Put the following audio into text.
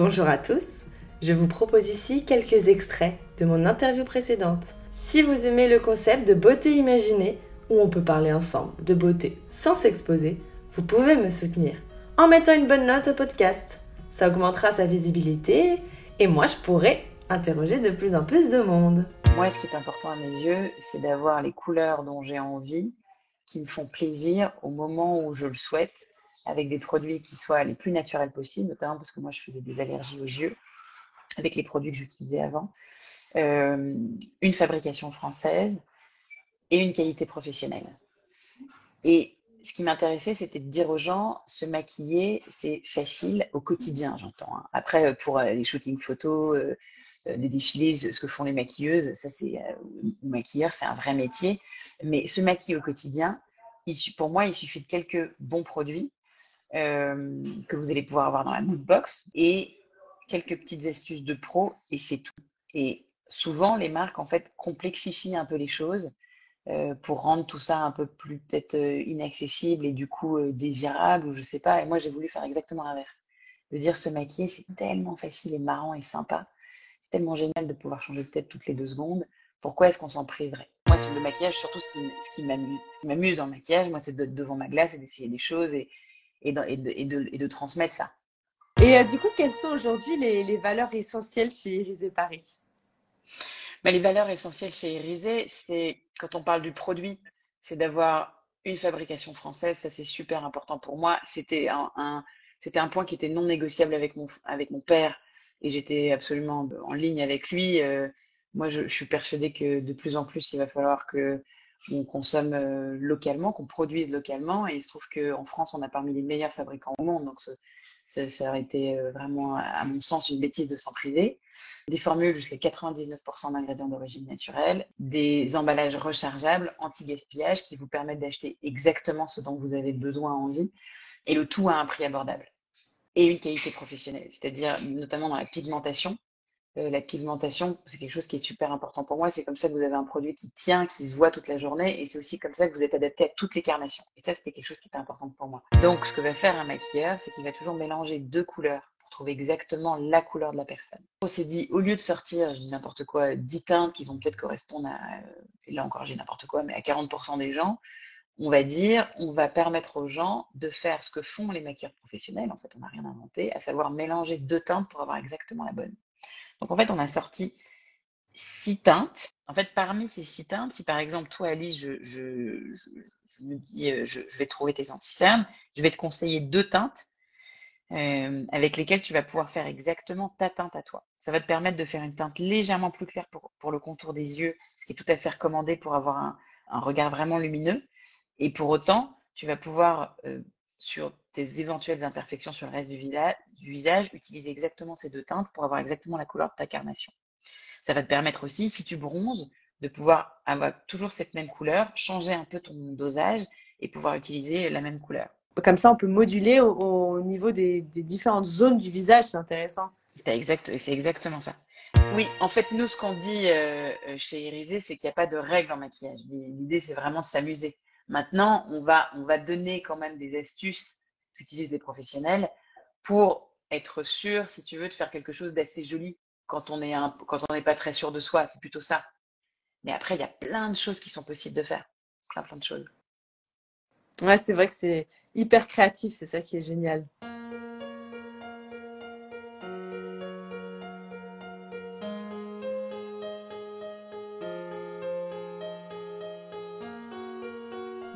Bonjour à tous, je vous propose ici quelques extraits de mon interview précédente. Si vous aimez le concept de beauté imaginée, où on peut parler ensemble de beauté sans s'exposer, vous pouvez me soutenir en mettant une bonne note au podcast. Ça augmentera sa visibilité et moi je pourrai interroger de plus en plus de monde. Moi, ce qui est important à mes yeux, c'est d'avoir les couleurs dont j'ai envie, qui me font plaisir au moment où je le souhaite avec des produits qui soient les plus naturels possibles, notamment parce que moi je faisais des allergies aux yeux avec les produits que j'utilisais avant, euh, une fabrication française et une qualité professionnelle. Et ce qui m'intéressait, c'était de dire aux gens, se maquiller, c'est facile au quotidien, j'entends. Hein. Après, euh, pour euh, les shootings photos, des défilés, ce que font les maquilleuses, ça c'est, ou maquilleurs, c'est un vrai métier. Mais se maquiller au quotidien, pour moi, il suffit de quelques bons produits euh, que vous allez pouvoir avoir dans la mood box et quelques petites astuces de pro et c'est tout. Et souvent, les marques en fait complexifient un peu les choses euh, pour rendre tout ça un peu plus peut-être euh, inaccessible et du coup désirable ou je sais pas. Et moi, j'ai voulu faire exactement l'inverse. De dire se maquiller, c'est tellement facile et marrant et sympa. C'est tellement génial de pouvoir changer de tête toutes les deux secondes. Pourquoi est-ce qu'on s'en priverait? Moi, sur le maquillage, surtout ce qui m'amuse dans le maquillage, moi, c'est d'être devant ma glace et d'essayer des choses et, et, de, et, de, et, de, transmettre ça. Et euh, du coup, quelles sont aujourd'hui les, les, valeurs essentielles chez Irisé Paris? Mais Les valeurs essentielles chez Irisé, c'est quand on parle du produit, c'est d'avoir une fabrication française. Ça, c'est super important pour moi. C'était un, un c'était un point qui était non négociable avec mon, avec mon père et j'étais absolument en ligne avec lui. Euh, moi, je, je, suis persuadée que de plus en plus, il va falloir que on consomme euh, localement, qu'on produise localement. Et il se trouve qu'en France, on a parmi les meilleurs fabricants au monde. Donc, ça, aurait été euh, vraiment, à mon sens, une bêtise de s'en priver. Des formules jusqu'à 99% d'ingrédients d'origine naturelle, des emballages rechargeables, anti-gaspillage, qui vous permettent d'acheter exactement ce dont vous avez besoin, envie, et le tout à un prix abordable. Et une qualité professionnelle, c'est-à-dire notamment dans la pigmentation. Euh, la pigmentation, c'est quelque chose qui est super important pour moi. C'est comme ça que vous avez un produit qui tient, qui se voit toute la journée. Et c'est aussi comme ça que vous êtes adapté à toutes les carnations. Et ça, c'était quelque chose qui était important pour moi. Donc, ce que va faire un maquilleur, c'est qu'il va toujours mélanger deux couleurs pour trouver exactement la couleur de la personne. On s'est dit, au lieu de sortir, je dis n'importe quoi, 10 teintes qui vont peut-être correspondre à, et là encore, j'ai n'importe quoi, mais à 40% des gens, on va dire, on va permettre aux gens de faire ce que font les maquilleurs professionnels. En fait, on n'a rien inventé, à savoir mélanger deux teintes pour avoir exactement la bonne. Donc en fait, on a sorti six teintes. En fait, parmi ces six teintes, si par exemple, toi, Alice, je, me dis, euh, je, vais trouver tes anti-cernes, je vais te conseiller deux teintes euh, avec lesquelles tu vas pouvoir faire exactement ta teinte à toi. Ça va te permettre de faire une teinte légèrement plus claire pour, le contour des yeux, ce qui est tout à fait recommandé pour avoir un, un regard vraiment lumineux. Et pour autant, tu vas pouvoir, euh, sur tes éventuelles imperfections sur le reste du, visage, utiliser exactement ces deux teintes pour avoir exactement la couleur de ta carnation. Ça va te permettre aussi, si tu bronzes, de pouvoir avoir toujours cette même couleur, changer un peu ton dosage et pouvoir utiliser la même couleur. Comme ça, on peut moduler au, niveau des, différentes zones du visage, c'est intéressant. C'est exact, exactement ça. Oui, en fait, nous, ce qu'on dit euh, chez Irisé, c'est qu'il n'y a pas de règles en maquillage. L'idée, c'est vraiment de s'amuser. Maintenant, on va, on va donner quand même des astuces qu'utilisent des professionnels pour être sûr, si tu veux, de faire quelque chose d'assez joli quand on est un, quand on n'est pas très sûr de soi. C'est plutôt ça. Mais après, il y a plein de choses qui sont possibles de faire. Plein, plein de choses. Ouais, c'est vrai que c'est hyper créatif. C'est ça qui est génial.